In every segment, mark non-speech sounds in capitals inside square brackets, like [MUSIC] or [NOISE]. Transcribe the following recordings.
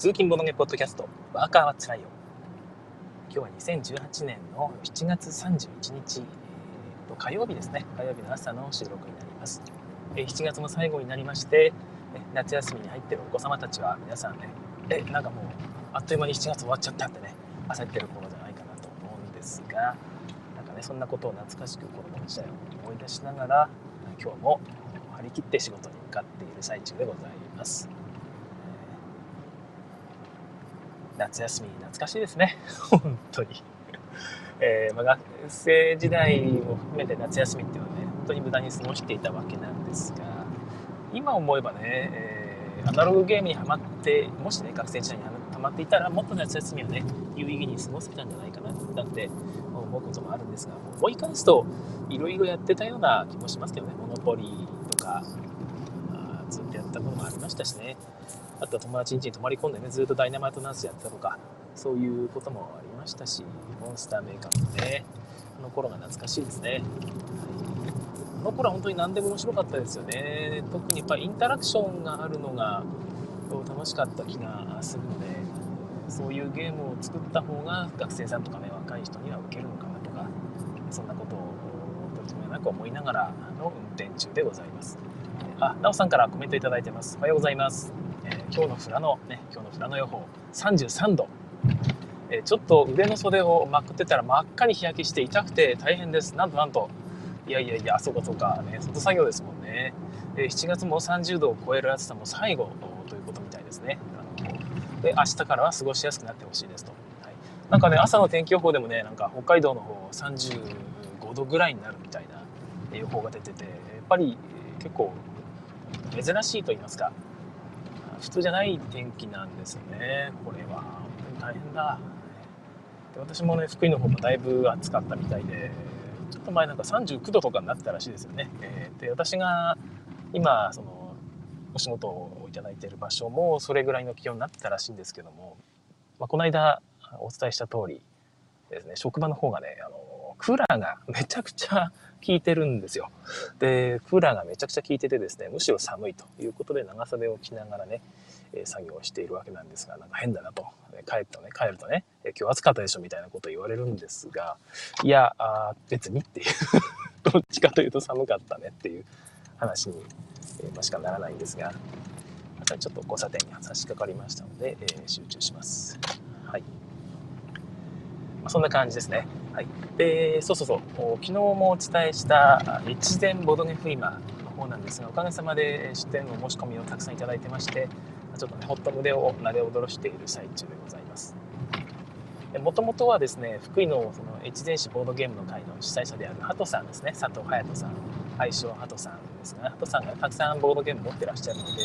通勤ボドゲポッドキャスト、ワーカーはつらいよ。今日は2018年の7月31日、えー、と火曜日ですね。火曜日の朝の収録になります。えー、7月も最後になりまして、夏休みに入ってるお子様たちは皆さんね、え、なんかもう、あっという間に7月終わっちゃったってね、焦ってる頃じゃないかなと思うんですが、なんかね、そんなことを懐かしく子供時代を思い出しながら、今日も張り切って仕事に向かっている最中でございます。夏休み懐かしいですね。[LAUGHS] 本当に。えー、まあ、学生時代を含めて夏休みっていうのはね本当に無駄に過ごしていたわけなんですが今思えばね、えー、アナログゲームにはまってもしね学生時代にはまっていたらもっと夏休みをね有意義に過ごせたんじゃないかななんて思うこともあるんですがもう思い返すといろいろやってたような気もしますけどねモノポリーとかずっとやったこともありましたしね。あとは友達ん家に泊まり込んでねずっとダイナマイトナースやってたとかそういうこともありましたしモンスターメーカーもねあの頃が懐かしいですね、はい、あの頃は本当に何でも面白かったですよね。特にやっぱりインタラクションがあるのが楽しかった気がするのでそういうゲームを作った方が学生さんとかね若い人には受けるのかなとかそんなことをとてもなく思いながらの運転中でございます。あ、なおさんからコメントいただいてます。おはようございます、今日の富良野、ね、今日の富良野予報33度、え、ちょっと腕の袖をまくってたら真っ赤に日焼けして痛くて大変です。なんとなんと。いやいやいやそうかそうかね。外作業ですもんね、え、7月も30度を超える暑さも最後ということみたいですね。あので明日からは過ごしやすくなってほしいですと、はい、なんかね朝の天気予報でもねなんか北海道の方35度ぐらいになるみたいな予報が出ててやっぱり結構珍しいと言いますか普通じゃない天気なんですよね。これは。本当に大変だ。で私もね福井の方もだいぶ暑かったみたいでちょっと前なんか39度とかになってたらしいですよね、えー、で私が今そのお仕事をいただいてる場所もそれぐらいの気温になってたらしいんですけども、まあ、この間お伝えした通りですね職場の方がねあのクーラーがめちゃくちゃ効いてるんですよ。で、クーラーがめちゃくちゃ効いててですね、むしろ寒いということで長袖を着ながらね、え作業をしているわけなんですが、なんか変だなと。帰るとね、帰るとね、今日暑かったでしょみたいなこと言われるんですが、いや、あ別にっていう [LAUGHS] どっちかというと寒かったねっていう話に、えましかならないんですが、またちょっと交差点に差し掛かりましたので、えー、集中します。はい。まあ、そんな感じですね。はい。で、そうそうそう、昨日もお伝えした越前ボドゲフリマの方なんですが、おかげさまで出店の申し込みをたくさんいただいてまして、ちょっとね、ほっと胸をなで踊らしている最中でございます。もともとはですね、福井のその越前市ボードゲームの会の主催者であるハトさんですね、佐藤隼人さん、愛称ハトさんですが、ハトさんがたくさんボードゲーム持ってらっしゃるので、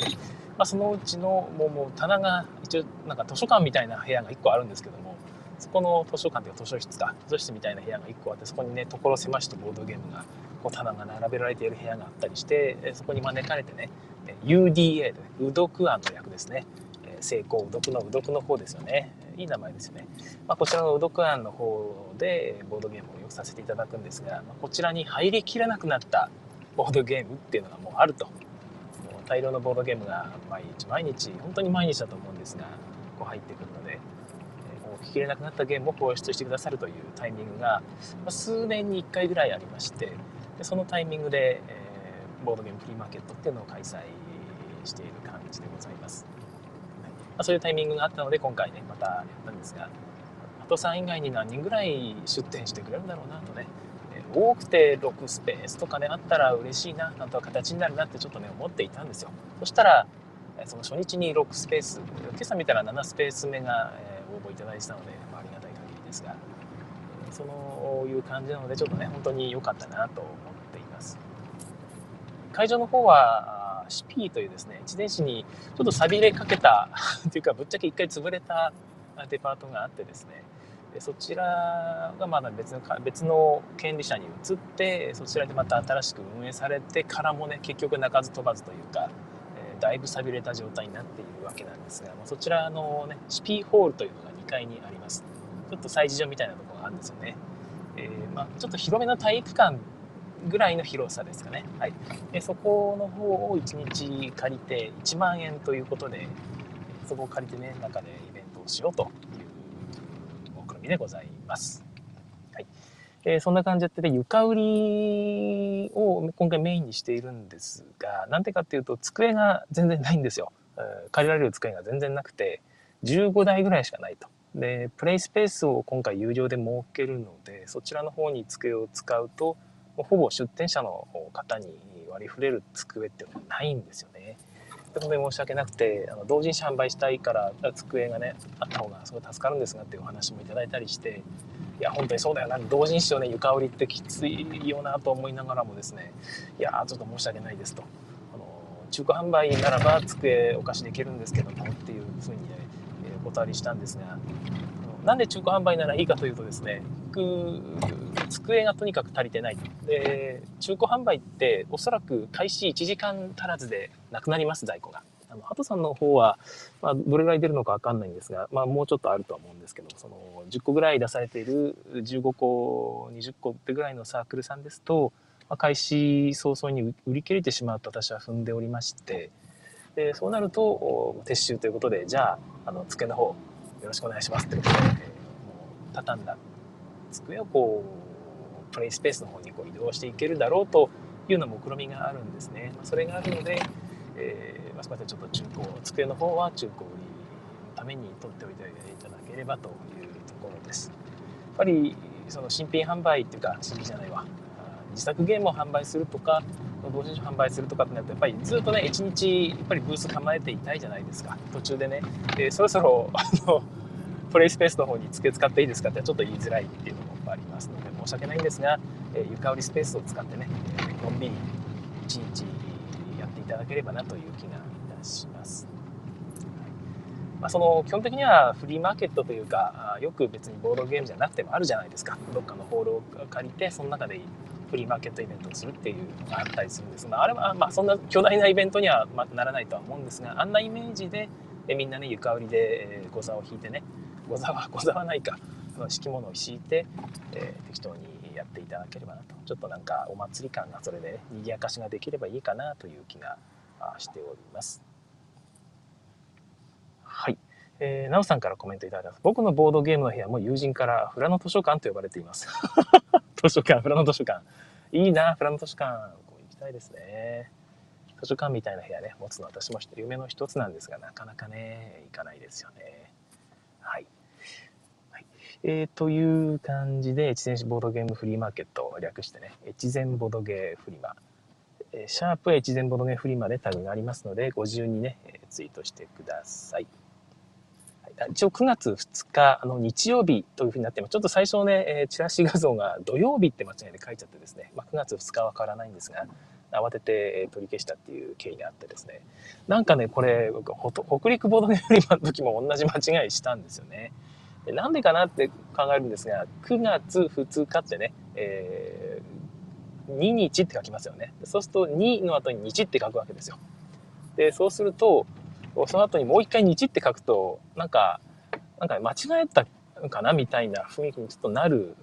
まあ、そのうちのもうもう棚が一応なんか図書館みたいな部屋が1個あるんですけども、そこの図書館というか図書室か。図書室みたいな部屋が1個あってそこにね所狭しとボードゲームがこう棚が並べられている部屋があったりしてそこに招かれてね UDA で、ね、うどく案の役ですね。成功うどくのうどくの方ですよね。いい名前ですよね、まあ、こちらのうどく案の方でボードゲームをよくさせていただくんですが、まあ、こちらに入りきらなくなったボードゲームっていうのがもうあると。もう大量のボードゲームが毎日毎日本当に毎日だと思うんですがこう入ってくるので。聞きれなくなったゲームを放出してくださるというタイミングが、数年に1回ぐらいありましてでそのタイミングで、えー、ボードゲームフリーマーケットっていうのを開催している感じでございます、はいまあ、そういうタイミングがあったので今回ねまたやったんですがハトさん以外に何人ぐらい出店してくれるんだろうなとね多くて6スペースとかねあったら嬉しいななんとか形になるなってちょっとね思っていたんですよ。そしたらその初日に6スペース今朝見たら7スペース目が、え応募いただいてたので、まあ、ありがたい限りですが、そういう感じなので、ちょっとね、本当に良かったなと思っています。会場の方は、シピーというですね、一電子にちょっと錆びれかけた [LAUGHS] というか、ぶっちゃけ一回潰れたデパートがあってですね、でそちらがまだ別の別の権利者に移ってそちらでまた新しく運営されてからもね結局鳴かず飛ばずというかえだいぶ寂れた状態になっているわけなんですが、まあ、そちらのね、シピーホールというのが2階にあります。ちょっと催事場みたいなとこがあるんですよね。えー、まあ、ちょっと広めの体育館ぐらいの広さですかね。はい。でそこの方を1日借りて1万円ということでそこを借りてね中でイベントをしようという目論みでございます。はいえー、そんな感じでって床売りを今回メインにしているんですがなんでかっていうと机が全然ないんですよ。借りられる机が全然なくて15台ぐらいしかないと。でプレイスペースを今回有料で設けるのでそちらの方に机を使うとほぼ出店者の方に割り振れる机っていうのはないんですよね。本当に申し訳なくてあの同人誌販売したいから机がねあった方がすごい助かるんですがっていうお話もいただいたりしていや本当にそうだよな同人誌をね床売りってきついよなと思いながらもですねいやちょっと申し訳ないですとあの中古販売ならば机お貸しできるんですけどもっていうふうにねお断りしたんですがなんで中古販売ならいいかというとですね机がとにかく足りてない。で中古販売っておそらく開始1時間足らずでなくなります在庫が。あのハトさんの方は、まあ、どれぐらい出るのか分かんないんですが、まあ、もうちょっとあるとは思うんですけどその10個ぐらい出されている15個20個ってぐらいのサークルさんですと、まあ、開始早々に売り切れてしまうと私は踏んでおりましてでそうなると撤収ということでじゃああの机の方よろしくお願いしますってことで、えー、もう畳んだ机をこうプレイスペースの方にこう移動していけるだろうというような目論みがあるんですね。ま、それがあるので、えーまあ、すみませんちょっと中古机の方は中古売りのために取っておいていただければというところです。やっぱりその新品販売っていうか新品じゃないわ自作ゲームを販売するとか同時に販売するとかってなるとやっぱりずっとね一日やっぱりブース構えていたいじゃないですか。途中でね。でそろそろあのプレイスペースの方に付け使っていいですかってちょっと言いづらいっていうのもありますので申し訳ないんですが、えー、床売りスペースを使ってね、えのんびり一日やっていただければなという気がいたします。まあ、その基本的にはフリーマーケットというかよく別にボードゲームじゃなくてもあるじゃないですか。どっかのホールを借りてその中でフリーマーケットイベントをするっていうのがあったりするんですがあれはまあそんな巨大なイベントにはならないとは思うんですがあんなイメージでみんなね床売りでご座を引いてねござはござわないか敷物を敷いて、えー、適当にやっていただければなとちょっとなんかお祭り感がそれで賑やかしができればいいかなという気がしております。はい。えー、なおさんからコメントいただいた僕のボードゲームの部屋も友人からフラノ図書館と呼ばれています。図書館、フラノ図書館。いいな、フラノ図書館。こう行きたいですね。図書館みたいな部屋ね、持つの私も夢の一つなんですが、なかなかね、行かないですよね。はい。えー、という感じで、越前ボードゲームフリーマーケットを略してね、越前ボードゲーフリマ、え、シャープ越前ボードゲーフリマでタグがありますので、ご自由にね、ツイートしてください。一応9月2日、あの日曜日というふうになってます。ちょっと最初ね、え、チラシ画像が土曜日って間違いで書いちゃってですね、まあ、9月2日は変わらないんですが、慌てて取り消したっていう経緯があってですね。なんかね、これ、北陸ボードゲームの時も同じ間違いしたんですよね。なんでかなって考えるんですが、9月2日ってね、えー、2日って書きますよね。そうすると2の後に日って書くわけですよ。で、そうすると、その後にもう一回日って書くと、なんか、なんか間違えたかなみたいな雰囲気にちょっとなる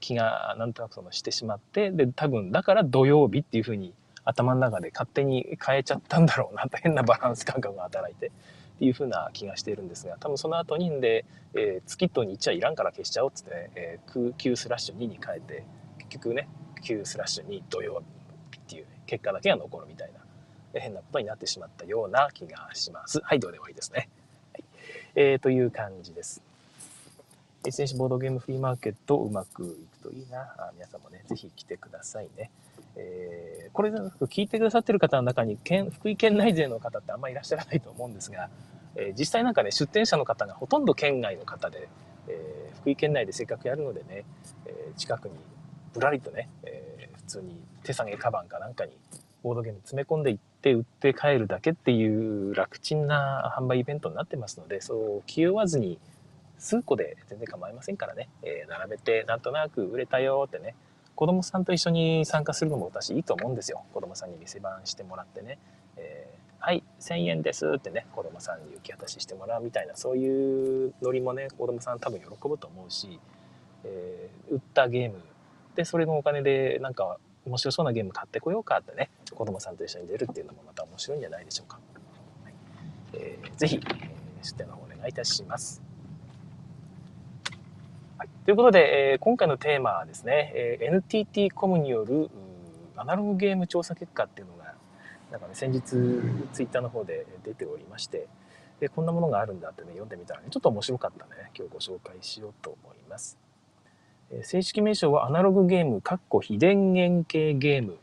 気がなんとなくそのしてしまって、で、多分だから土曜日っていうふうに頭の中で勝手に変えちゃったんだろうなと変なバランス感覚が働いて。っていう風な気がしているんですが多分その後にんで、えー、月と日はいらんから消しちゃおうっつって、ね、えー、Q スラッシュ2に変えて結局ね Q スラッシュ2土曜日っていう結果だけが残るみたいな変なことになってしまったような気がします。はい、どうでもいいですね。はい、えー、という感じです。SNC ボードゲームフリーマーケットうまくいくといいな。あ皆さんもね、ぜひ来てくださいね。えー、これ聞いてくださってる方の中に県福井県内勢の方ってあんまりいらっしゃらないと思うんですが、えー、実際なんかね出店者の方がほとんど県外の方で、えー、福井県内でせっかくやるのでね、え近くにぶらりとね、え普通に手提げカバンかなんかにボードゲーム詰め込んでいって売って帰るだけっていう楽ちんな販売イベントになってますのでそう気負わずに数個で全然構いませんからね、え並べてなんとなく売れたよってね子供さんと一緒に参加するのも私いいと思うんですよ。子供さんに店番してもらってね。えー、はい、1000円ですってね、子供さんに受け渡ししてもらうみたいな、そういうノリもね、子供さん多分喜ぶと思うし、えー、売ったゲームで、それのお金でなんか面白そうなゲーム買ってこようかってね、子供さんと一緒に出るっていうのもまた面白いんじゃないでしょうか。はい、えー、ぜひ、えー、出展の方お願いいたします。はい、ということで、えー、今回のテーマはですね、えー、NTT コムによるアナログゲーム調査結果っていうのが、なんかね、先日ツイッターの方で出ておりまして、でこんなものがあるんだってね、読んでみたらね、ちょっと面白かったね、今日ご紹介しようと思います。正式名称はアナログゲーム、かっこ非電源系ゲーム、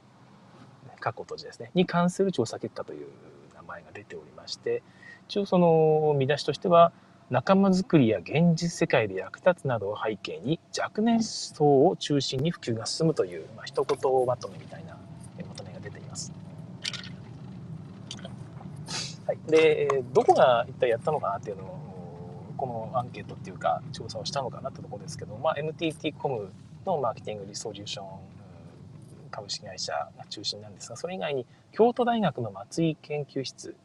かっこ閉じですね、に関する調査結果という名前が出ておりまして、一応その見出しとしては、仲間づくりや現実世界で役立つなどを背景に若年層を中心に普及が進むという、まあ、一言まとめみたいなまとめが出ています。はい、でどこが一体やったのかなっていうのをこのアンケートっていうか調査をしたのかなってとこですけど、まあ、NTT コムのマーケティングリソリューション株式会社が中心なんですがそれ以外に京都大学の松井研究室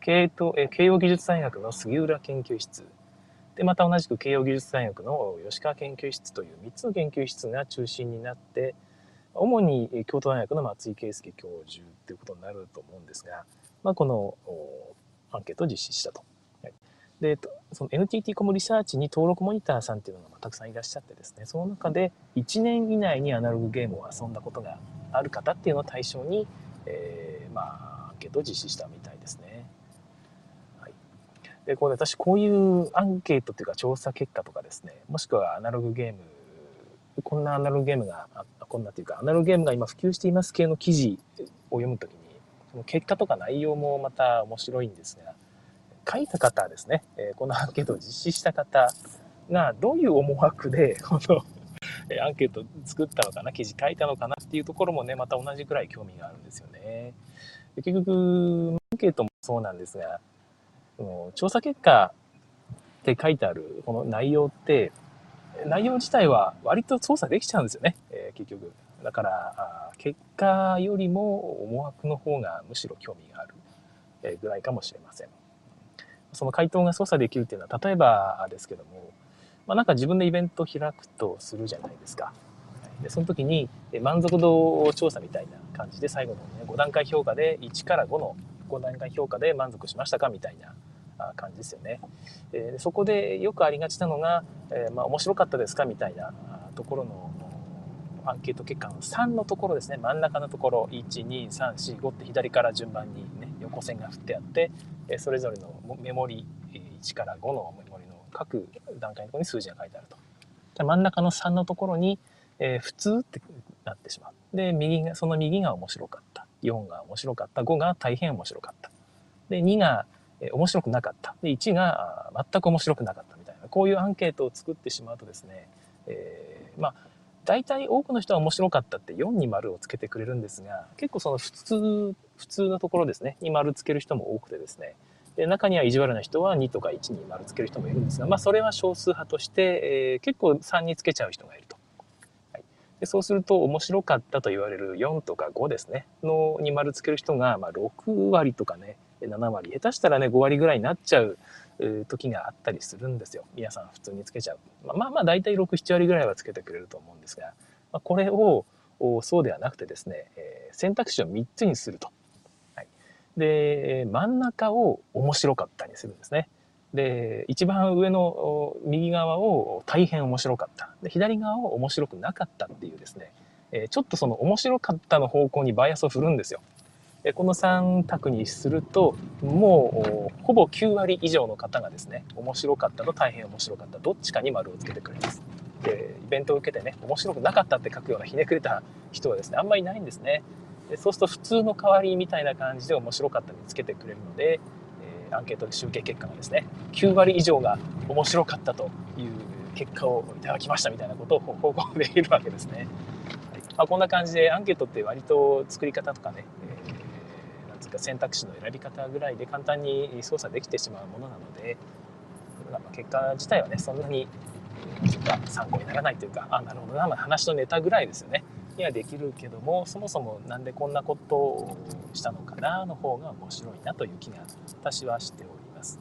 慶応義術大学の杉浦研究室でまた同じく慶応義術大学の吉川研究室という3つの研究室が中心になって主に京都大学の松井圭介教授ということになると思うんですが、まあ、このアンケートを実施したと。でその NTT コムリサーチに登録モニターさんっていうのがたくさんいらっしゃってですね。その中で1年以内にアナログゲームを遊んだことがある方っていうのを対象に、えー、まあアンケートを実施したみたいですね。はい。でこう私こういうアンケートっていうか調査結果とかですね。もしくはアナログゲームこんなアナログゲームがこんなっていうかアナログゲームが今普及しています系の記事を読むときにその結果とか内容もまた面白いんですが書いた方ですね、えこのアンケートを実施した方がどういう思惑で [LAUGHS] このアンケート作ったのかな記事書いたのかなっていうところもねまた同じくらい興味があるんですよね。結局アンケートもそうなんですが調査結果って書いてあるこの内容って内容自体は割と操作できちゃうんですよね、えー、結局。だから結果よりも思惑の方がむしろ興味があるぐらいかもしれません。その回答が操作できるっていうのは例えばですけども、まあ、なんか自分でイベントを開くとするじゃないですかでその時に満足度調査みたいな感じで最後の、ね、5段階評価で1から5の5段階評価で満足しましたかみたいな感じですよね。えそこでよくありがちなのが、えー、まあ、面白かったですかみたいなところのアンケート結果の3のところですね真ん中のところ12345って左から順番に、横線が振ってあってそれぞれのメモリ1から5のメモリの各段階のところに数字が書いてあると。真ん中の3のところに、え、普通ってなってしまう。で右がその右が面白かった4が面白かった5が大変面白かったで2が面白くなかった。で、1が全く面白くなかったみたいな、こういうアンケートを作ってしまうとですね、えー、まあ、大体多くの人は面白かったって4に丸をつけてくれるんですが、結構その普通、普通のところですね、に丸つける人も多くてですね、で中には意地悪な人は2とか1に丸つける人もいるんですが、まあ、それは少数派として、えー、結構3につけちゃう人がいると。はい、でそうすると面白かったと言われる4とか5ですね。のに丸つける人が、まあ、6割とかね7割。下手したらね5割ぐらいになっちゃう時があったりするんですよ。皆さん普通につけちゃう。まあまあ大体67割ぐらいはつけてくれると思うんですが、まあ、これをそうではなくてですね、えー選択肢を3つにすると、で真ん中を面白かったにするんですね。で一番上の右側を大変面白かった。で左側を面白くなかったっていうですね、えちょっとその面白かったの方向にバイアスを振るんですよ。でこの3択にするともうほぼ9割以上の方がですね面白かったと大変面白かった。どっちかに丸をつけてくれます。でイベントを受けてね面白くなかったって書くようなひねくれた人はですねあんまりいないんですね。そうすると普通の代わりみたいな感じで面白かったにつけてくれるので、えー、アンケートで集計結果がですね9割以上が面白かったという結果をいただきましたみたいなことを報告できるわけですね、はい。まあ、こんな感じでアンケートって割と作り方とかね、えーか選択肢の選び方ぐらいで簡単に操作できてしまうものなので結果自体はねそんなに参考にならないというかあなるほどな、ま、話のネタぐらいですよね。にはできるけどもそもそも何でこんなことをしたのかなの方が面白いなという気が私はしております。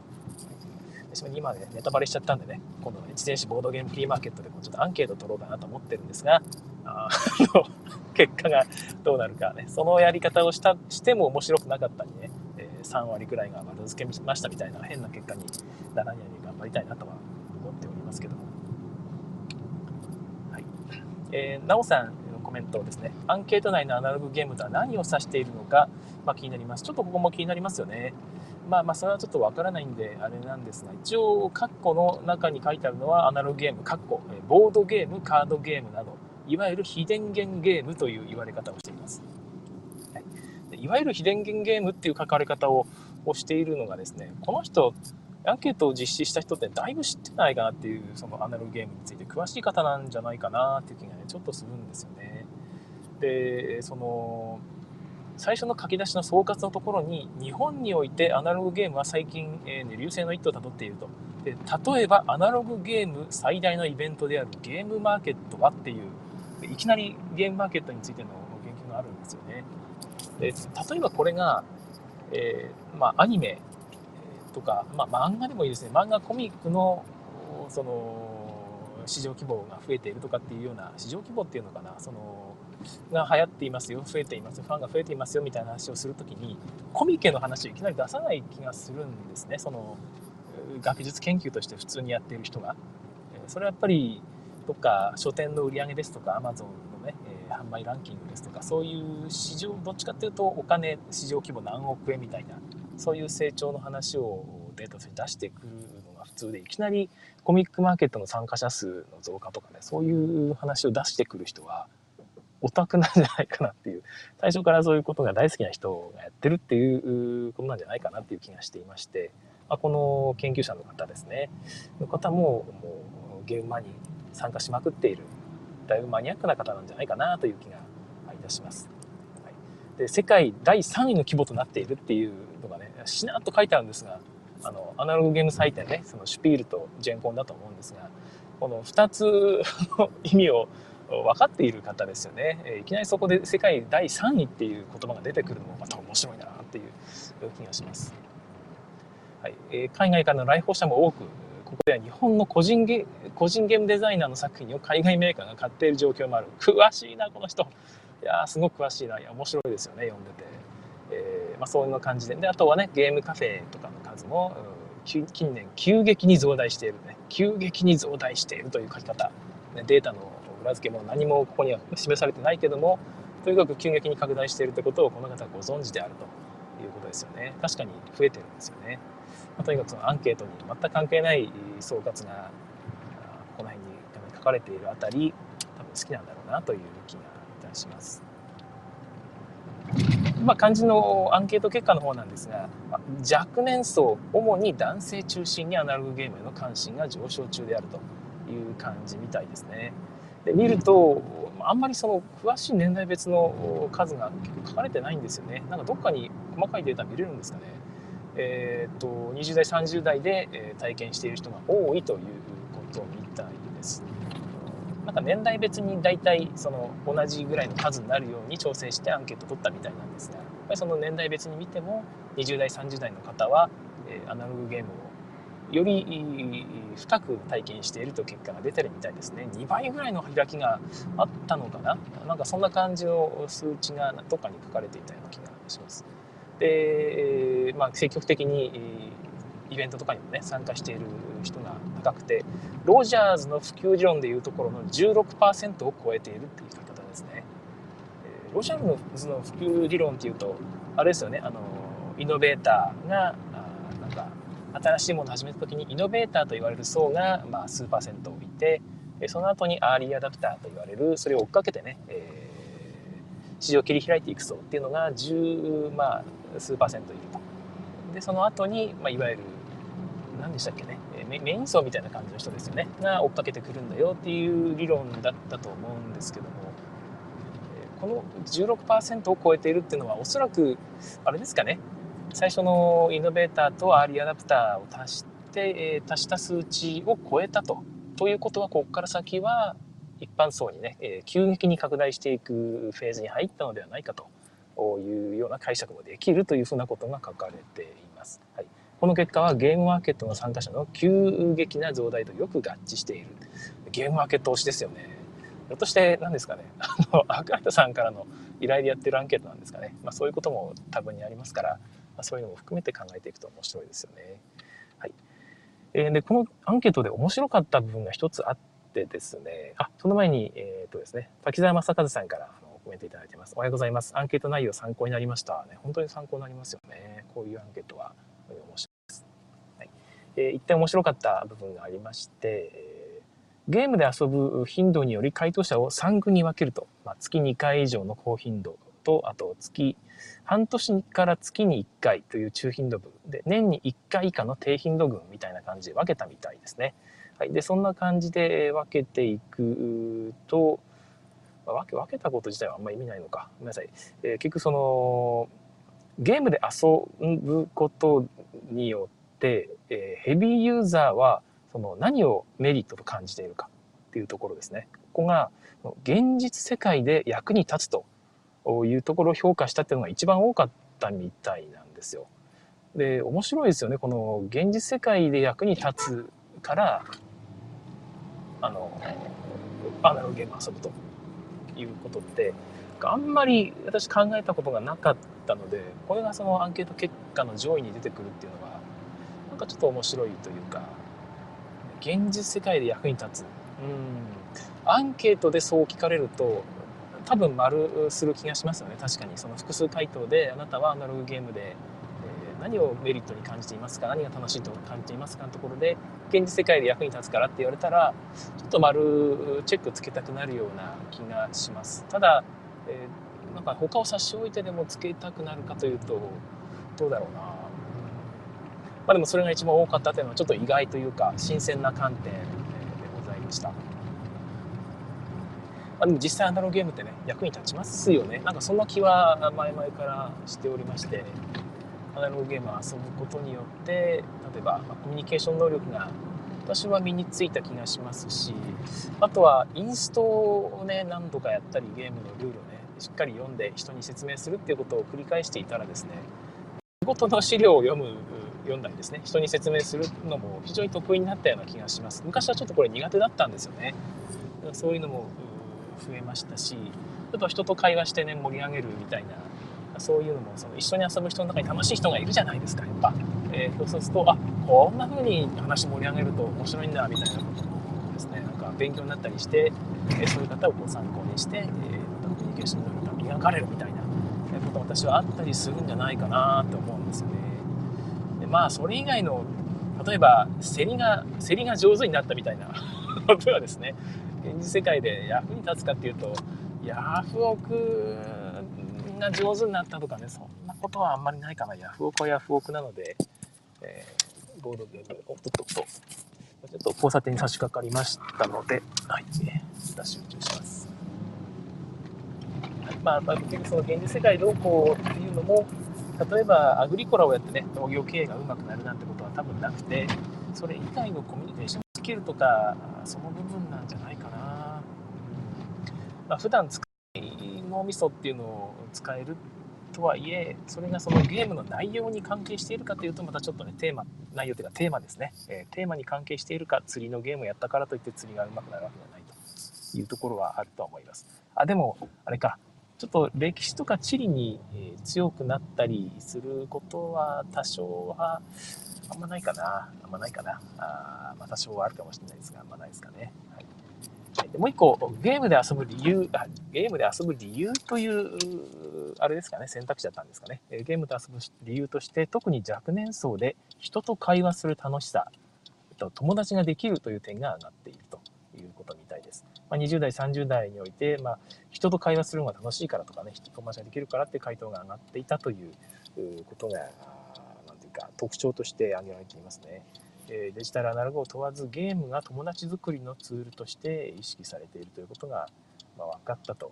私も今ねネタバレしちゃったんでね今度の自転車ボードゲームフリーマーケットでちょっとアンケート取ろうかなと思ってるんですがあの結果がどうなるかねそのやり方をしたしても面白くなかったりね、えー、3割くらいが丸付けましたみたいな変な結果にならないように頑張りたいなとは思っておりますけども。はいえー、なおさんコメントですね、アンケート内のアナログゲームとは何を指しているのか、まあ、気になります。ちょっとここも気になりますよね。まあまあ、それはちょっとわからないんで、あれなんですが、一応、カッコの中に書いてあるのは、アナログゲーム、カッコ、ボードゲーム、カードゲームなど、いわゆる非電源ゲームという言われ方をしています。はい、いわゆる非電源ゲームっていう書かれ方ををしているのがですね、この人、アンケートを実施した人ってだいぶ知ってないかなっていう、そのアナログゲームについて詳しい方なんじゃないかなっていう気がね、ちょっとするんですよね。で、その、最初の書き出しの総括のところに、日本においてアナログゲームは最近、えーね、流星の一途をたどっていると。で例えば、アナログゲーム最大のイベントであるゲームマーケットはっていういきなりゲームマーケットについての言及があるんですよね。で例えばこれが、えー、まあ、アニメとか、まあ、漫画でもいいですね漫画コミックのその市場規模が増えているとかっていうような市場規模っていうのかなそのが流行っていますよ増えていますファンが増えていますよみたいな話をするときにコミケの話をいきなり出さない気がするんですねその学術研究として普通にやっている人が。それはやっぱりとか書店の売り上げですとかアマゾンのね、え、販売ランキングですとかそういう市場どっちかっていうとお金市場規模何億円みたいなそういう成長の話をデータとして出してくるのが普通でいきなりコミックマーケットの参加者数の増加とかねそういう話を出してくる人はオタクなんじゃないかなっていう。最初からそういうことが大好きな人がやってるっていうことなんじゃないかなっていう気がしていまして、まあ、この研究者の方ですね。の方ももうゲームマニー参加しまくっている。だいぶマニアックな方なんじゃないかなという気がいたします。はい、で世界第3位の規模となっているっていうのがねしなっと書いてあるんですがあのアナログゲーム祭典ねそのシュピールとジェンコンだと思うんですがこの2つの意味を分かっている方ですよね。いきなりそこで世界第3位っていう言葉が出てくるのもまた面白いなっていう気がします。はい、海外からの来訪者も多くここでは日本の個人ゲ個人ゲームデザイナーの作品を海外メーカーが買っている状況もある。詳しいなこの人。いやすごく詳しいな。いや面白いですよね読んでて、えーまあ、そういう感じで。であとはねゲームカフェとかの数も、近年急激に増大しているね。急激に増大しているという書き方、ね、データの裏付けも何もここには示されてないけどもとにかく急激に拡大しているということをこの方はご存知であるということですよね確かに増えてるんですよねまあ、とにかくそのアンケートに全く関係ない総括がこの辺に書かれているあたり多分好きなんだろうなという気がいたします。まあ、漢字のアンケート結果の方なんですが、若年層主に男性中心にアナログゲームへの関心が上昇中であるという感じみたいですね。で見るとあんまりその詳しい年代別の数が結構書かれてないんですよね。なんかどっかに細かいデータ見れるんですかね。えーと、20代30代で、え体験している人が多いということみたいです。なんか年代別に大体その同じぐらいの数になるように調整してアンケート取ったみたいなんですがやっぱりその年代別に見ても20代30代の方は、えアナログゲームをより深く体験していると結果が出てるみたいですね2倍ぐらいの開きがあったのかな？なんかそんな感じの数値がどっかに書かれていたような気がします。で、まあ、積極的にイベントとかにもね参加している人が高くてロジャーズの普及理論でいうところの16%を超えているっていう言い方ですね。ロジャーズの普及理論っていうとあれですよねあのイノベーターがあなんか新しいものを始めた時にイノベーターと言われる層が、まあ、数パーセントいてその後にアーリーアダプターと言われるそれを追っかけてね、えー、市場を切り開いていく層っていうのが10、まあ、数パーセントいると。でその後に、まあ、いわゆる何でしたっけねメメイン層みたいな感じの人ですよねが追っかけてくるんだよっていう理論だったと思うんですけどもこの16%を超えているっていうのはおそらくあれですかね最初のイノベーターとアーリーアダプターを足して、えー、足した数値を超えたと。ということはここから先は一般層にね、えー、急激に拡大していくフェーズに入ったのではないかというような解釈もできるというふうなことが書かれています。はい、この結果はゲームマーケットの参加者の急激な増大とよく合致している。ゲームマーケット推しですよね。ひょっとして何ですかね、[LAUGHS] あの、アクアイトさんからの依頼でやってるアンケートなんですかね。まあそういうことも多分にありますから、あ、そういうのも含めて考えていくと面白いですよね。はいえー、でこのアンケートで面白かった部分が一つあってですねあその前に、えーとですね、滝沢正和さんからあのコメントいただいてます。おはようございます。アンケート内容参考になりました。ね、本当に参考になりますよね。こういうアンケートは面白いです。はいえー、一点面白かった部分がありまして、えゲームで遊ぶ頻度により回答者を3群に分けると、まあ、月2回以上の高頻度と、あと月、半年から月に1回という中頻度分で、年に1回以下の低頻度群みたいな感じで分けたみたいですね。はい。で、そんな感じで分けていくと、まあ、分け、分けたこと自体はあんまり意味ないのか。ごめんなさい。えー、結局その、ゲームで遊ぶことによって、えー、ヘビーユーザーはその何をメリットと感じているかっていうところですね。ここが現実世界で役に立つというところを評価したっていうのが一番多かったみたいなんですよ。で、面白いですよね。この現実世界で役に立つから、あの、アナログゲーム遊ぶということって、あんまり私考えたことがなかったので、これがそのアンケート結果の上位に出てくるっていうのは、なんかちょっと面白いというか、現実世界で役に立つ。うん。アンケートでそう聞かれると、多分丸する気がしますよね。確かに。その複数回答で、あなたはアナログゲームで、えー、何をメリットに感じていますか？何が楽しいと感じていますかのところで、現実世界で役に立つからって言われたら、ちょっと丸チェックつけたくなるような気がします。ただ、えー、なんか他を差し置いてでもつけたくなるかというと、どうだろうな。まあ、でもそれが一番多かったというのはちょっと意外というか新鮮な観点でございました。まあ、でも実際アナログゲームってね役に立ちますよね。なんかそんな気は前々からしておりましてアナログゲームを遊ぶことによって例えば、まコミュニケーション能力が私は身についた気がしますしあとはインストをね何度かやったりゲームのルールをねしっかり読んで人に説明するっていうことを繰り返していたらですね仕事の資料を読む読んだりですね人に説明するのも非常に得意になったような気がします。昔はちょっとこれ苦手だったんですよね。そういうのも増えましたしちょっと人と会話してね盛り上げるみたいなそういうのもその一緒に遊ぶ人の中に楽しい人がいるじゃないですかやっぱ、えー、そうするとあこんな風に話盛り上げると面白いんだみたいなこともですね。なんか勉強になったりして、え、そういう方をこう参考にして、えー、コミュニケーション能力が磨かれるみたいなこと私はあったりするんじゃないかなと思うんですよね。でまあそれ以外の例えば競りが競りが上手になったみたいなことはですね。現実世界で役に立つかっていうとヤフオクが上手になったとかねそんなことはあんまりないかなヤフオクはヤフオクなので、えー、ボードゲームおっとっとっとちょっと交差点に差し掛かりましたのではい、えー、集中します。まあ、結局その現実世界どうこうっていうのも例えばアグリコラをやってね農業経営がうまくなるなんてことは多分なくてそれ以外のコミュニケーションスキルとかその部分なんじゃないかな、まあ、普段使い脳みそっていうのを使えるとはいえそれがそのゲームの内容に関係しているかというとまたちょっとねテーマ内容というかテーマですね、えー、テーマに関係しているか釣りのゲームをやったからといって釣りがうまくなるわけではないというところはあるとは思います。あでもあれか。ちょっと歴史とか地理に強くなったりすることは多少はあんまないかな。あんまないかな。あまあ多少はあるかもしれないですが、あんまないですかね。はい、でもう一個、ゲームで遊ぶ理由あ、ゲームで遊ぶ理由という、あれですかね、選択肢だったんですかね。ゲームで遊ぶ理由として、特に若年層で人と会話する楽しさ、と友達ができるという点が上がっているということみたいです。まあ、20代、30代において、まあ、人と会話するのが楽しいからとかね、引き込ましができるからって回答が上がっていたということが、なんていうか、特徴として挙げられていますね。デジタルアナログを問わずゲームが友達作りのツールとして意識されているということが、ま、分かったと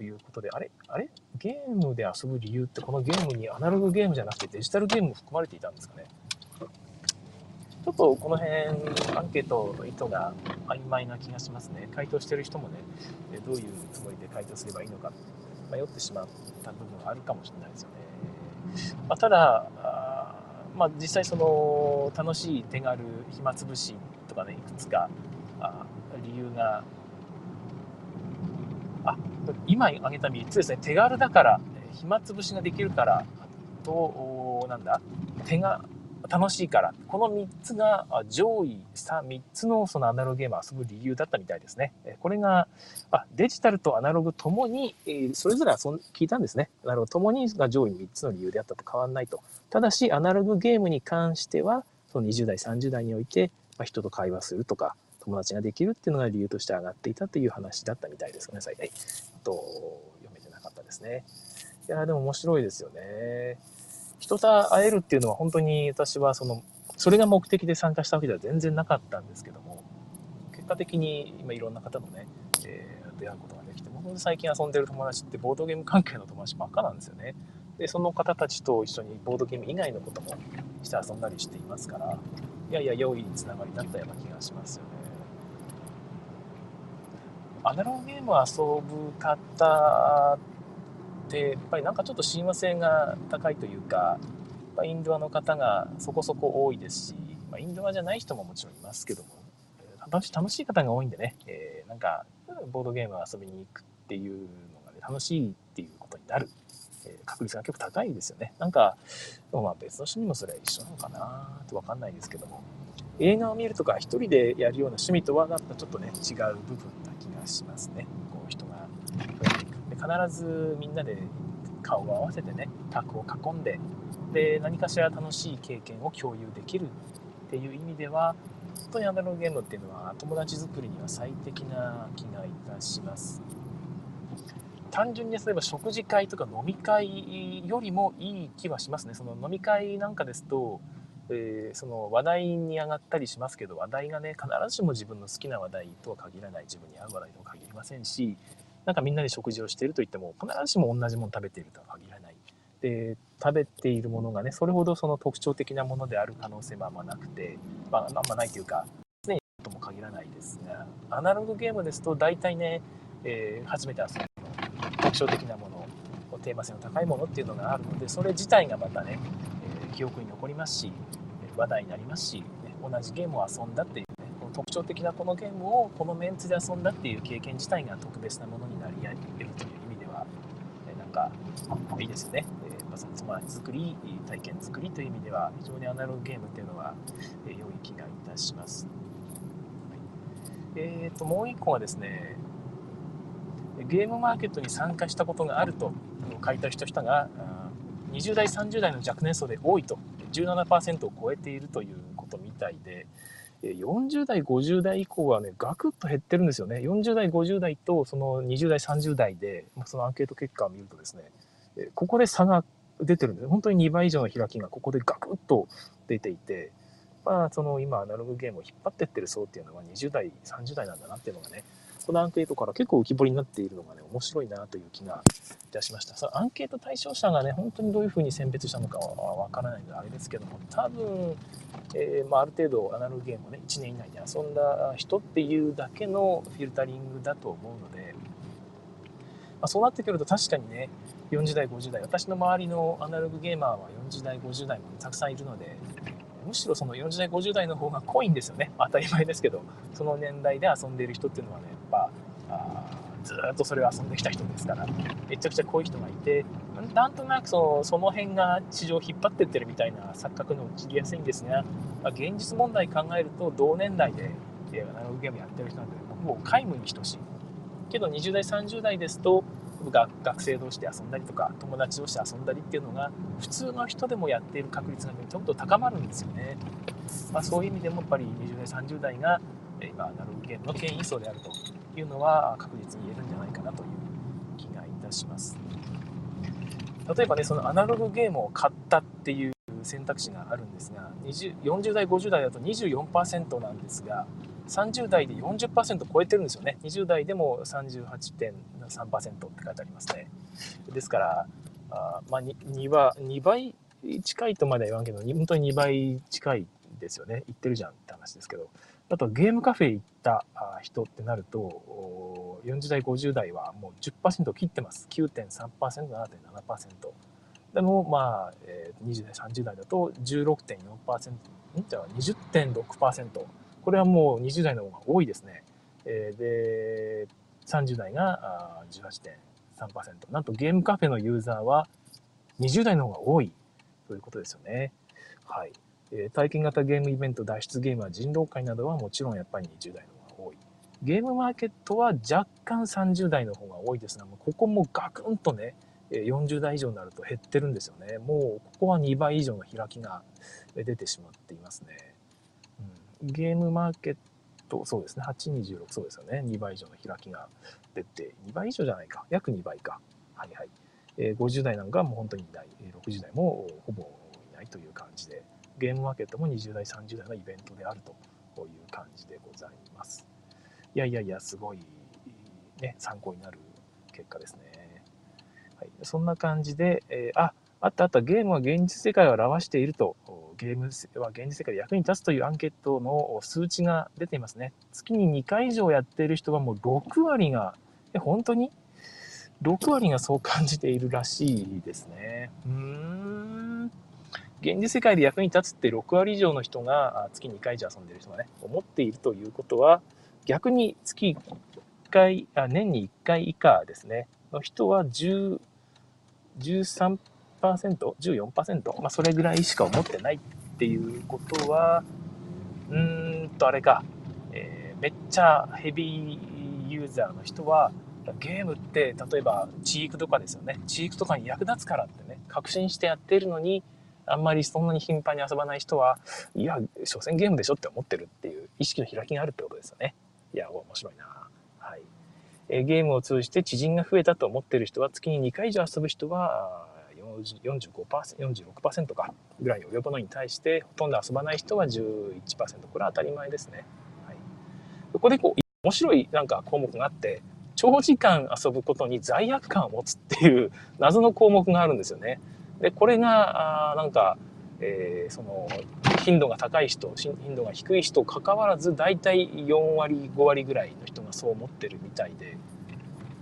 いうことで、あれあれ？ゲームで遊ぶ理由ってこのゲームにアナログゲームじゃなくてデジタルゲームも含まれていたんですかね？ちょっとこの辺、アンケートの意図が曖昧な気がしますね。回答してる人もね、どういうつもりで回答すればいいのか、迷ってしまった部分があるかもしれないですよね。まあ、ただ、まあ、実際その楽しい手軽暇つぶしとかねいくつかあ理由があ今挙げた3つですね。手軽だから暇つぶしができるからとなんだ手が楽しいからこの3つが上位3つのそのアナログゲームを遊ぶ理由だったみたいですねこれがあデジタルとアナログともに、え、それぞれ遊ん聞いたんですねアナログともにが上位3つの理由であったと変わらないとただしアナログゲームに関してはその20代30代において、まあ、人と会話するとか友達ができるっていうのが理由として上がっていたという話だったみたいです。ごめんなさい。はい。と、読めてなかったですね。いや、でも面白いですよね。人と会えるっていうのは本当に私はその、それが目的で参加したわけでは全然なかったんですけども、結果的に今いろんな方とね、えー、出会うことができて、本当に最近遊んでる友達ってボードゲーム関係の友達ばっかなんですよね。で、その方たちと一緒にボードゲーム以外のこともして遊んだりしていますから、いやいや、良いつながりだったような気がしますよね。アナログゲームを遊ぶ方ってやっぱりなんかちょっと親和性が高いというかインドアの方がそこそこ多いですし、まあ、インドアじゃない人ももちろんいますけども楽しい方が多いんでね、えー、なんかボードゲームを遊びに行くっていうのがね楽しいっていうことになる、え、確率が結構高いですよね。なんかまあ別の趣味もそれは一緒なのかなって分かんないですけども。映画を見るとか一人でやるような趣味とはなんかちょっとね違う部分な気がしますねこう人が増えていくで必ずみんなで顔を合わせてね卓を囲んでで何かしら楽しい経験を共有できるっていう意味では本当にアナログゲームっていうのは友達作りには最適な気がいたします。単純に例えば食事会とか飲み会よりもいい気はしますね。その飲み会なんかですとえー、その話題に上がったりしますけど話題がね必ずしも自分の好きな話題とは限らない自分に合う話題とは限りませんしなんかみんなで食事をしているといっても必ずしも同じもの食べているとは限らない。で食べているものがねそれほどその特徴的なものである可能性もあんまなくて、まあ、あんまないというか常にとも限らないですがアナログゲームですと大体ね、えー、初めて遊ぶ特徴的なものテーマ性の高いものっていうのがあるのでそれ自体がまたね、えー、記憶に残りますし話題になりますし、ね、同じゲームを遊んだっていうねこの特徴的なこのゲームをこのメンツで遊んだっていう経験自体が特別なものになり得るという意味では、えなんかいいですよね、えー、まあ、その友達作り体験作りという意味では非常にアナログゲームっていうのは、えー、良い気がいたします、はい、えーともう一個はですねゲームマーケットに参加したことがあると書いた人が20代30代の若年層で多いと17%を超えているということみたいで、40代、50代以降はね、ガクッと減ってるんですよね。40代、50代とその20代、30代で、そのアンケート結果を見るとですね、ここで差が出てるんです。本当に2倍以上の開きがここでガクッと出ていて、まあ、その今アナログゲームを引っ張ってってる層っていうのは20代、30代なんだなっていうのがね、このアンケートから結構浮き彫りになっているのがね、面白いなという気がいたしました。そのアンケート対象者がね、本当にどういうふうに選別したのかはわからないのであれですけども、多分、えー、まあ、ある程度アナログゲームをね、1年以内で遊んだ人っていうだけのフィルタリングだと思うので、まあ、そうなってくると確かにね、40代、50代、私の周りのアナログゲーマーは40代、50代もたくさんいるので、むしろその40代50代の方が濃いんですよね。当たり前ですけど。その年代で遊んでいる人っていうのはねやっぱあずっとそれを遊んできた人ですから。めちゃくちゃ濃い人がいてなんとなくそのその辺が市場を引っ張ってってるみたいな錯覚の起きやすいんですが、ま、現実問題考えると同年代でアナログゲームやってる人なんてもう皆無に等しい。けど20代30代ですとが学生同士で遊んだりとか友達同士で遊んだりっていうのが普通の人でもやっている確率がちょっと高まるんですよね、まあ、そういう意味でもやっぱり20代30代が今アナログゲームの権威層であるというのは確実に言えるんじゃないかなという気がいたします例えばねそのアナログゲームを買ったっていう選択肢があるんですが40代50代だと24%なんですが30代で40%超えてるんですよね。20代でも3%って書いてありますね。ですから、あまあ2、2, は2倍近いとまでは言わんけど、本当に2倍近いですよね。言ってるじゃんって話ですけど。あとゲームカフェ行った人ってなると、40代、50代はもう10%切ってます。9.3%、7.7%。でも、まあ、え20代、30代だと16.4%、ん？じゃあ20.6%。これはもう20代の方が多いですね。えー、で、30代が18.3%。なんとゲームカフェのユーザーは20代の方が多い。そういうことですよね。はい。えー、体験型ゲームイベント、脱出ゲームは人狼会などはもちろんやっぱり20代の方が多い。ゲームマーケットは若干30代の方が多いですが、ここもガクンとね、40代以上になると減ってるんですよね。もうここは2倍以上の開きが出てしまっていますね。うん、ゲームマーケット、そうですね、826、そうですよね。2倍以上の開きが出て、2倍以上じゃないか。約2倍か。はいはい。えー、50代なんかもう本当にいない。60代もほぼいないという感じで、ゲームマーケットも20代、30代のイベントであるという感じでございます。いやいやいや、すごい、ね、参考になる結果ですね。はい、そんな感じで、えー、あ、あったあった、ゲームは現実世界を表していると、ゲームは現実世界で役に立つというアンケートの数値が出ていますね。月に2回以上やっている人はもう6割が、え、本当に ?6 割がそう感じているらしいですね。うーん。現実世界で役に立つって6割以上の人が月2回以上遊んでいる人がね、思っているということは、逆に月1回、あ年に1回以下ですね、の人は10 13%、14%、まあ、それぐらいしか思ってないっていうことは、うーんと、あれか、えー、めっちゃヘビーユーザーの人は、ゲームって例えばチークとかですよね。チークとかに役立つからってね、確信してやってるのに、あんまりそんなに頻繁に遊ばない人は、いや、所詮ゲームでしょって思ってるっていう意識の開きがあるってことですよね。いや、面白いな。はい。えゲームを通じて知人が増えたと思ってる人は、月に2回以上遊ぶ人は45%、46%かぐらいに及ぶのに対して、ほとんど遊ばない人は11%。これは当たり前ですね。はい。ここでこう、面白いなんか項目があって、長時間遊ぶことに罪悪感を持つっていう謎の項目があるんですよね。で、これが、あなんか、えー、その頻度が高い人頻度が低い人かかわらず大体4割5割ぐらいの人がそう思ってるみたいで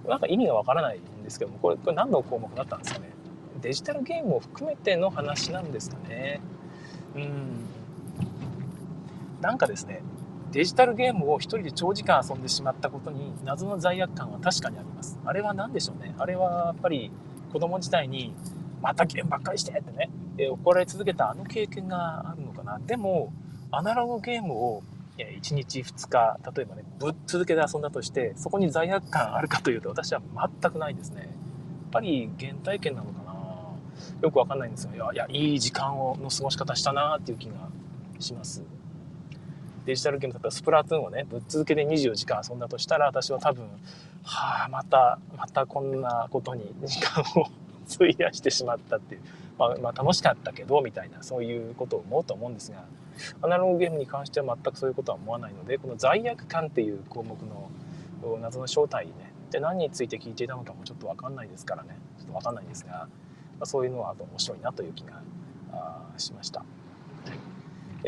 なんか意味がわからないんですけどもこれこれ何の項目だったんですかね？デジタルゲームを含めての話なんですかねうんなんかですねデジタルゲームを一人で長時間遊んでしまったことに謎の罪悪感は確かにありますあれは何でしょうねあれはやっぱり子供時代にまたゲームばっかりしてってねえ怒られ続けたあの経験があるのかな。でも、アナログゲームを1日2日、例えばね、ぶっ続けて遊んだとして、そこに罪悪感あるかというと、私は全くないですね。やっぱり原体験なのか。よくわかんないんですよ。いや、いい時間をの過ごし方したなっていう気がします。デジタルゲームだったらスプラトゥーンをね、ぶっ続けて24時間遊んだとしたら、私は多分、はあ、また、またこんなことに [LAUGHS] 時間を費やしてしまったっていう。まあ、まあ、楽しかったけどみたいなそういうことを思うと思うんですがアナログゲームに関しては全くそういうことは思わないのでこの罪悪感っていう項目の謎の正体ねで何について聞いていたのかもちょっと分かんないですからねちょっと分かんないんですが、そういうのはあと面白いなという気がしました。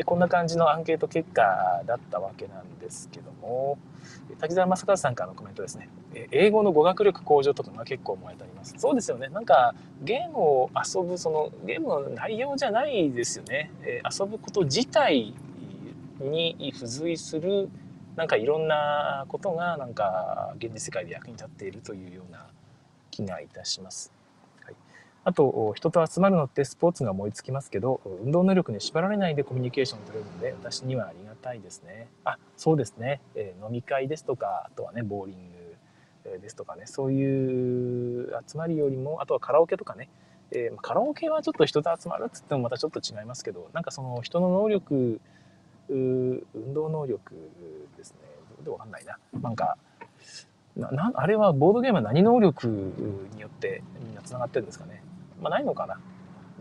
こんな感じのアンケート結果だったわけなんですけども滝沢正和さんからのコメントですね。英語の語学力向上とかが結構燃えてあります。そうですよね。なんかゲームを遊ぶそのゲームの内容じゃないですよね、遊ぶこと自体に付随するなんかいろんなことがなんか現実世界で役に立っているというような気がいたします。あと、人と集まるのってスポーツが思いつきますけど、運動能力に縛られないでコミュニケーション取れるので、私にはありがたいですね。あ、そうですね。えー、飲み会ですとか、あとはね、ボーリングですとかね、そういう集まりよりも、あとはカラオケとかね、えー、カラオケはちょっと人と集まるっつってもまたちょっと違いますけど、なんかその人の能力、運動能力ですね。でわかんないな。なんか、ななあれはボードゲームは何能力によってみんな繋がってるんですかね。まあ、ないのかな。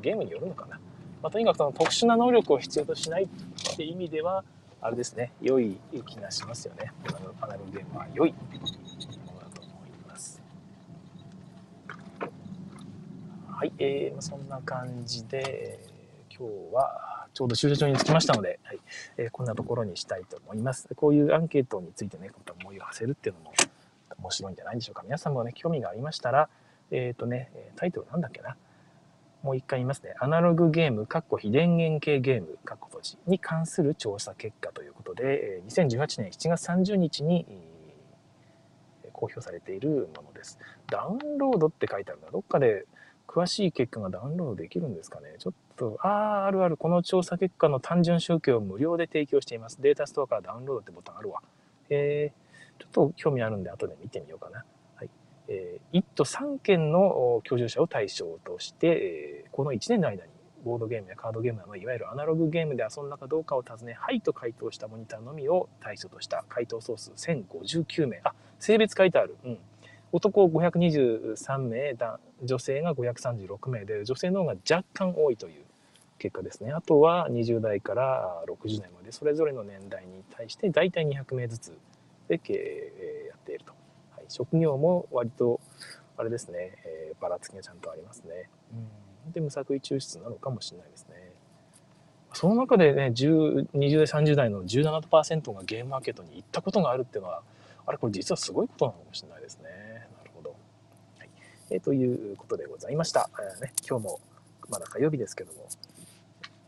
ゲームによるのかな。まあ、とにかくその特殊な能力を必要としないって意味では、あれですね、良い気がしますよね。アナログゲームは良いものだと思います。はい、えー、そんな感じで、今日はちょうど駐車場に着きましたので、はいえー、こんなところにしたいと思います。こういうアンケートについてね、思いを馳せるっていうのも面白いんじゃないでしょうか。皆さんもね、興味がありましたら、えっ、ー、とね、タイトルなんだっけな。もう一回言いますね。アナログゲーム、カッコ非電源系ゲーム、カッコ閉じに関する調査結果ということで、2018年7月30日に公表されているものです。ダウンロードって書いてあるのはどっかで詳しい結果がダウンロードできるんですかね。ちょっと、ああ、あるある、この調査結果の単純集計を無料で提供しています。データストアからダウンロードってボタンあるわ。えー、ちょっと興味あるんで後で見てみようかな。えー、1都3件の居住者を対象として、この1年の間にボードゲームやカードゲームなどいわゆるアナログゲームで遊んだかどうかを尋ね、はいと回答したモニターのみを対象とした回答総数1059名。あ、性別書いてある。うん。男523名、女性が536名で、女性の方が若干多いという結果ですね。あとは20代から60年まで、それぞれの年代に対して大体200名ずつで経営やっていると。はい、職業も割と、あれですね、えー、ばらつきがちゃんとありますね。うん。で、無作為抽出なのかもしれないですね。その中でね、10 20代、30代の17%がゲームマーケットに行ったことがあるっていうのは、あれこれ実はすごいことなのかもしれないですね。なるほど。はい。えー、ということでございました。えー、ね、今日もまだ火曜日ですけども、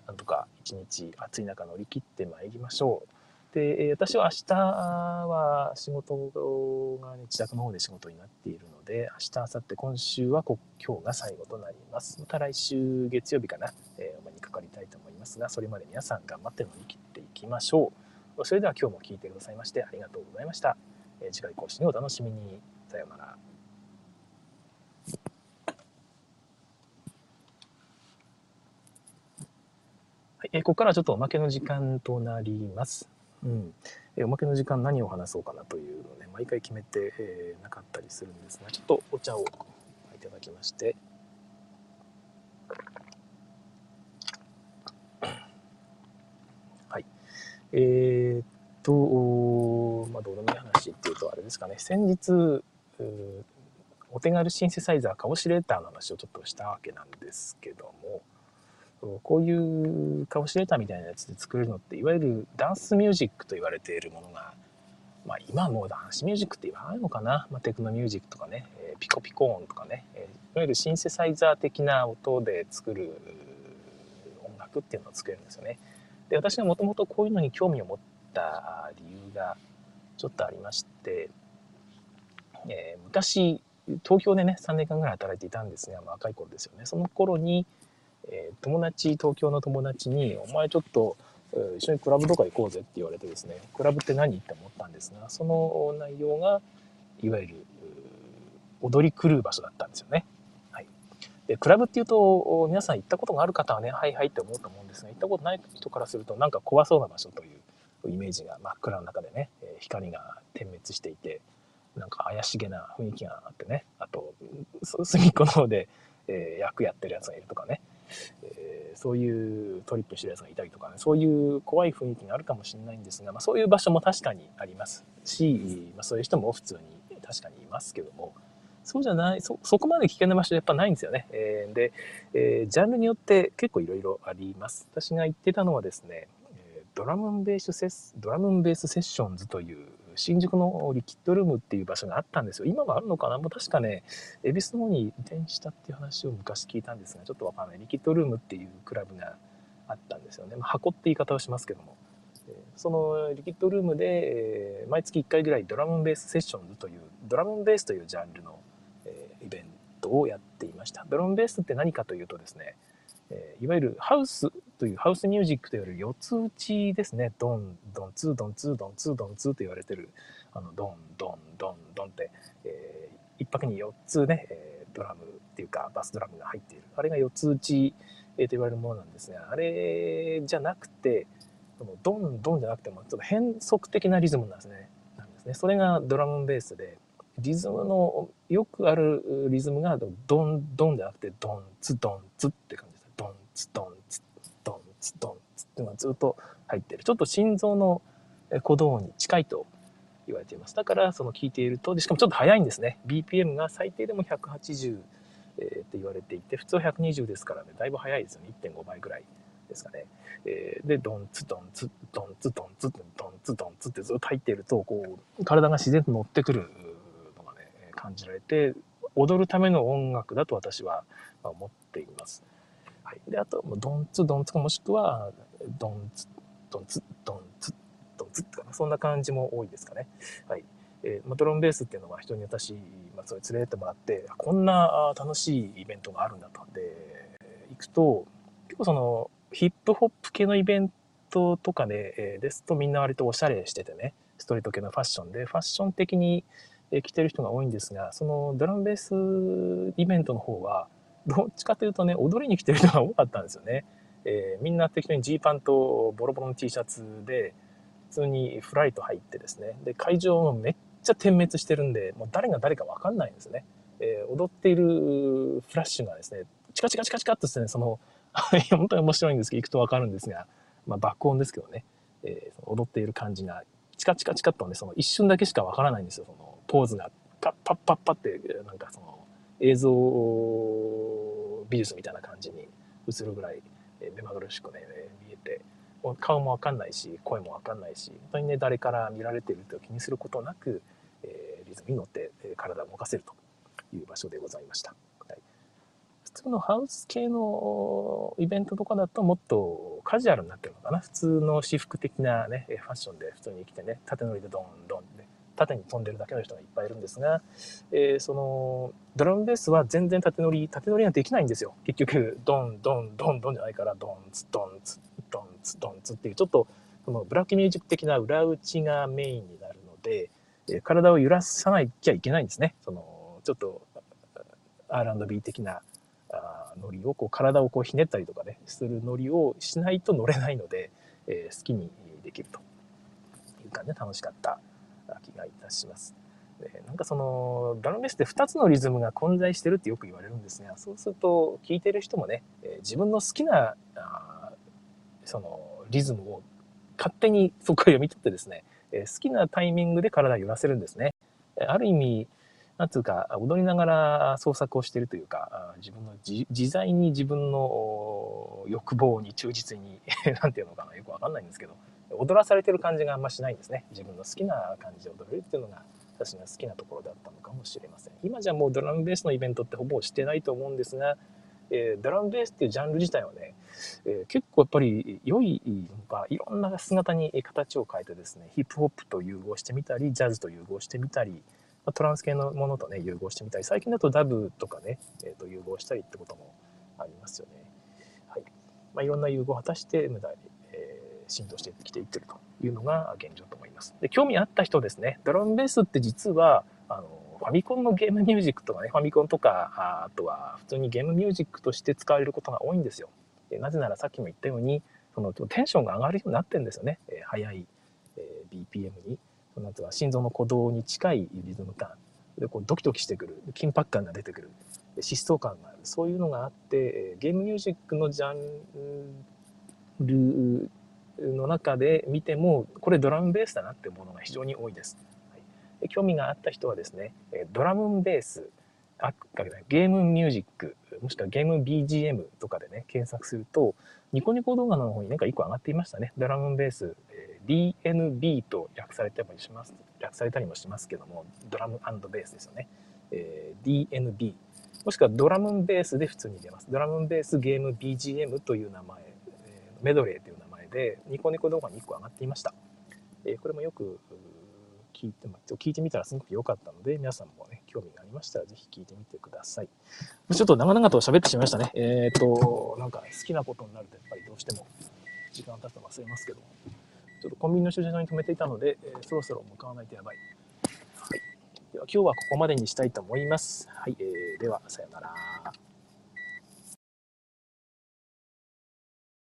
なんとか一日暑い中乗り切ってまいりましょう。で、私は明日は仕事が、ね、自宅の方で仕事になっているので、明日、明後日、今週は今日が最後となります。また来週月曜日かな、えー、お目にかかりたいと思いますが、それまで皆さん頑張って乗り切っていきましょう。それでは今日も聴いてくださいましてありがとうございました。え次回更新をお楽しみに。さようなら。はい、えここからはちょっとおまけの時間となります。うん、えおまけの時間何を話そうかなというのをね、毎回決めて、えー、なかったりするんですが、ちょっとお茶をいただきまして、はい。えー、っと、まあ、どうでもいい話っていうとあれですかね、先日、お手軽シンセサイザーカオシレーターの話をちょっとしたわけなんですけども、こういうカオシレーターみたいなやつで作れるのって、いわゆるダンスミュージックと言われているものが、まあ今もうダンスミュージックって言わないのかな、まあ、テクノミュージックとかね、えピコピコ音とかね、えいわゆるシンセサイザー的な音で作る音楽っていうのを作れるんですよね。で、私がもともとこういうのに興味を持った理由がちょっとありまして、えー、昔東京でね3年間ぐらい働いていたんですが、まあ、若い頃ですよね。その頃に、えー、友達東京の友達に「お前ちょっと一緒にクラブとか行こうぜ」って言われてですねクラブって何って思ったんですがその内容がいわゆる踊り狂う場所だったんですよね。はい、でクラブっていうと皆さん行ったことがある方はねはいはいって思うと思うんですが行ったことない人からするとなんか怖そうな場所というイメージが真っ暗の中でね、光が点滅していてなんか怪しげな雰囲気があってねあと [LAUGHS] 隅っこの方で、えー、役やってるやつがいるとかね、え、そういうトリップしてるやつがいたりとかねそういう怖い雰囲気があるかもしれないんですが、まあ、そういう場所も確かにありますし、まあ、そういう人も普通に確かにいますけどもそうじゃないそそこまで危険な場所やっぱないんですよね。えー、で、えー、ジャンルによって結構いろいろあります。私が言ってたのはですねドラムベースセッドラムンベースセッションズという新宿のリキッドルームっていう場所があったんですよ。今もあるのかな？もう確かね、恵比寿の方に移転したっていう話を昔聞いたんですが、ちょっとわかんない。リキッドルームっていうクラブがあったんですよね。まあ、箱って言い方をしますけども。そのリキッドルームで毎月1回ぐらいドラムンベースセッションズというドラムンベースというジャンルのイベントをやっていました。ドラムンベースって何かというとですね、いわゆるハウスというハウスミュージックといわれる四つ打ちですね。ドン、ドン、ツー、ドン、ツー、ドン、ツー、ドン、ツーと言われてる、あの、ドン、ドン、ドン、ドンって、えー、一拍に4つね、えー、ドラムっていうか、バスドラムが入っている。あれが四つ打ち、えー、と言われるものなんですが、あれじゃなくて、ドン、ドンじゃなくても、ちょっと変則的なリズムなんですね。なんですね。それがドラムベースで、リズムのよくあるリズムがドン、ドンじゃなくて、ドン、ツ、ドン、ツって感じドンツドンツドンツドンツってのがずっと入ってる。ちょっと心臓の鼓動に近いと言われています。だからその聞いているとでしかもちょっと速いんですね。BPM が最低でも180、えー、って言われていて普通は120ですからね。だいぶ速いですよね。1.5倍ぐらいですかね、えー、でドンツドンツドンツドンツドンツドンツってずっと入っているとこう体が自然と乗ってくるのがね感じられて踊るための音楽だと私は思っています。はい、であとドンツドンツかもしくはドンツドンツドンツドンツとかそんな感じも多いですかね。はい。えー、ドラムベースっていうのは人に私、まあ、それ連れてってもらってこんな楽しいイベントがあるんだと。で行くと結構そのヒップホップ系のイベントとかで、えー、ですとみんな割とおしゃれしててねストリート系のファッションでファッション的に着てる人が多いんですがそのドラムベースイベントの方はどっちかというとね踊りに来てる人が多かったんですよね。えー、みんな適当にジーパンとボロボロの T シャツで普通にフライト入ってですね。で会場もめっちゃ点滅してるんでもう誰が誰か分かんないんですね、えー、踊っているフラッシュがですねチカチカチカチカっとですねその [LAUGHS] 本当に面白いんですけど行くと分かるんですが、まあ、爆音ですけどね、えー、踊っている感じがチカチカチカっとねその一瞬だけしか分からないんですよ。そのポーズがパッパッパッパってなんかその映像美術みたいな感じに映るぐらい目まぐるしくね見えて顔もわかんないし声もわかんないし本当にね誰から見られていると気にすることなく、え、リズムに乗って体を動かせるという場所でございました。はい、普通のハウス系のイベントとかだともっとカジュアルになってるのかな普通の私服的なねファッションで普通に着てね縦乗りでドンドン縦に飛んでるだけの人がいっぱいいるんですが、えー、そのドラムベースは全然縦乗り縦乗りができないんですよ。結局ドンドンドンドンじゃないからドンツドンツドンツドンツっていうちょっとそのブラックミュージック的な裏打ちがメインになるので、えー、体を揺らさなきゃいけないんですね。そのちょっと R&B 的なあノリをこう体をこうひねったりとかねするノリをしないと乗れないので、えー、好きにできるという感じで楽しかった。気がいたします。でなんかそのドラムベースって2つのリズムが混在してるってよく言われるんですがそうすると聴いてる人もね、え自分の好きなあそのリズムを勝手にそこから読み取ってですね、え好きなタイミングで体を揺らせるんですね。ある意味なんつうか踊りながら創作をしてるというか自分の自在に自分の欲望に忠実に [LAUGHS] 何て言うのかなよくわかんないんですけど踊らされてる感じがあんましないんですね。自分の好きな感じで踊れるっていうのが私が好きなところだったのかもしれません。今じゃもうドラムベースのイベントってほぼしてないと思うんですが、えー、ドラムベースっていうジャンル自体はね、えー、結構やっぱり良いのかいろんな姿に形を変えてですねヒップホップと融合してみたりジャズと融合してみたりトランス系のものとね融合してみたり最近だとダブとかね、えー、と融合したりってこともありますよね。はい。まあ、いろんな融合を果たして無駄浸透してきていってるというのが現状と思います。で興味あった人ですね、ドラムベースって実はあのファミコンのゲームミュージックとかね、ファミコンとか、あとは普通にゲームミュージックとして使われることが多いんですよ。でなぜならさっきも言ったように、そのテンションが上がるようになってるんですよね。えー、速い、えー、BPM に、そのなんていうか心臓の鼓動に近いリズム感、でこうドキドキしてくる、緊迫感が出てくる、疾走感がある、そういうのがあって、ゲームミュージックのジャンルの中で見てもこれドラムベースだなって思うのが非常に多いです。はい、興味があった人はですねドラムベースあゲームミュージックもしくはゲーム BGM とかでね検索するとニコニコ動画の方になんか1個上がっていましたね。ドラムベース DNB と略されたりします。略されたりもしますけどもドラムベースですよね、えー、DNB もしくはドラムベースで普通に出ます。ドラムベースゲーム BGM という名前メドレーという名前。で、ニコニコ動画に1個上がっていました。えー、これもよく聞いて、聞いてみたらすごく良かったので、皆さんもね、興味がありましたら、ぜひ聞いてみてください。ちょっと長々と喋ってしまいましたね。えっ、ー、と、なんか好きなことになると、やっぱりどうしても時間経つと忘れますけど、ちょっとコンビニの駐車場に止めていたので、えー、そろそろ向かわないとやばい。はい。では今日はここまでにしたいと思います。はい。えー、では、さようなら。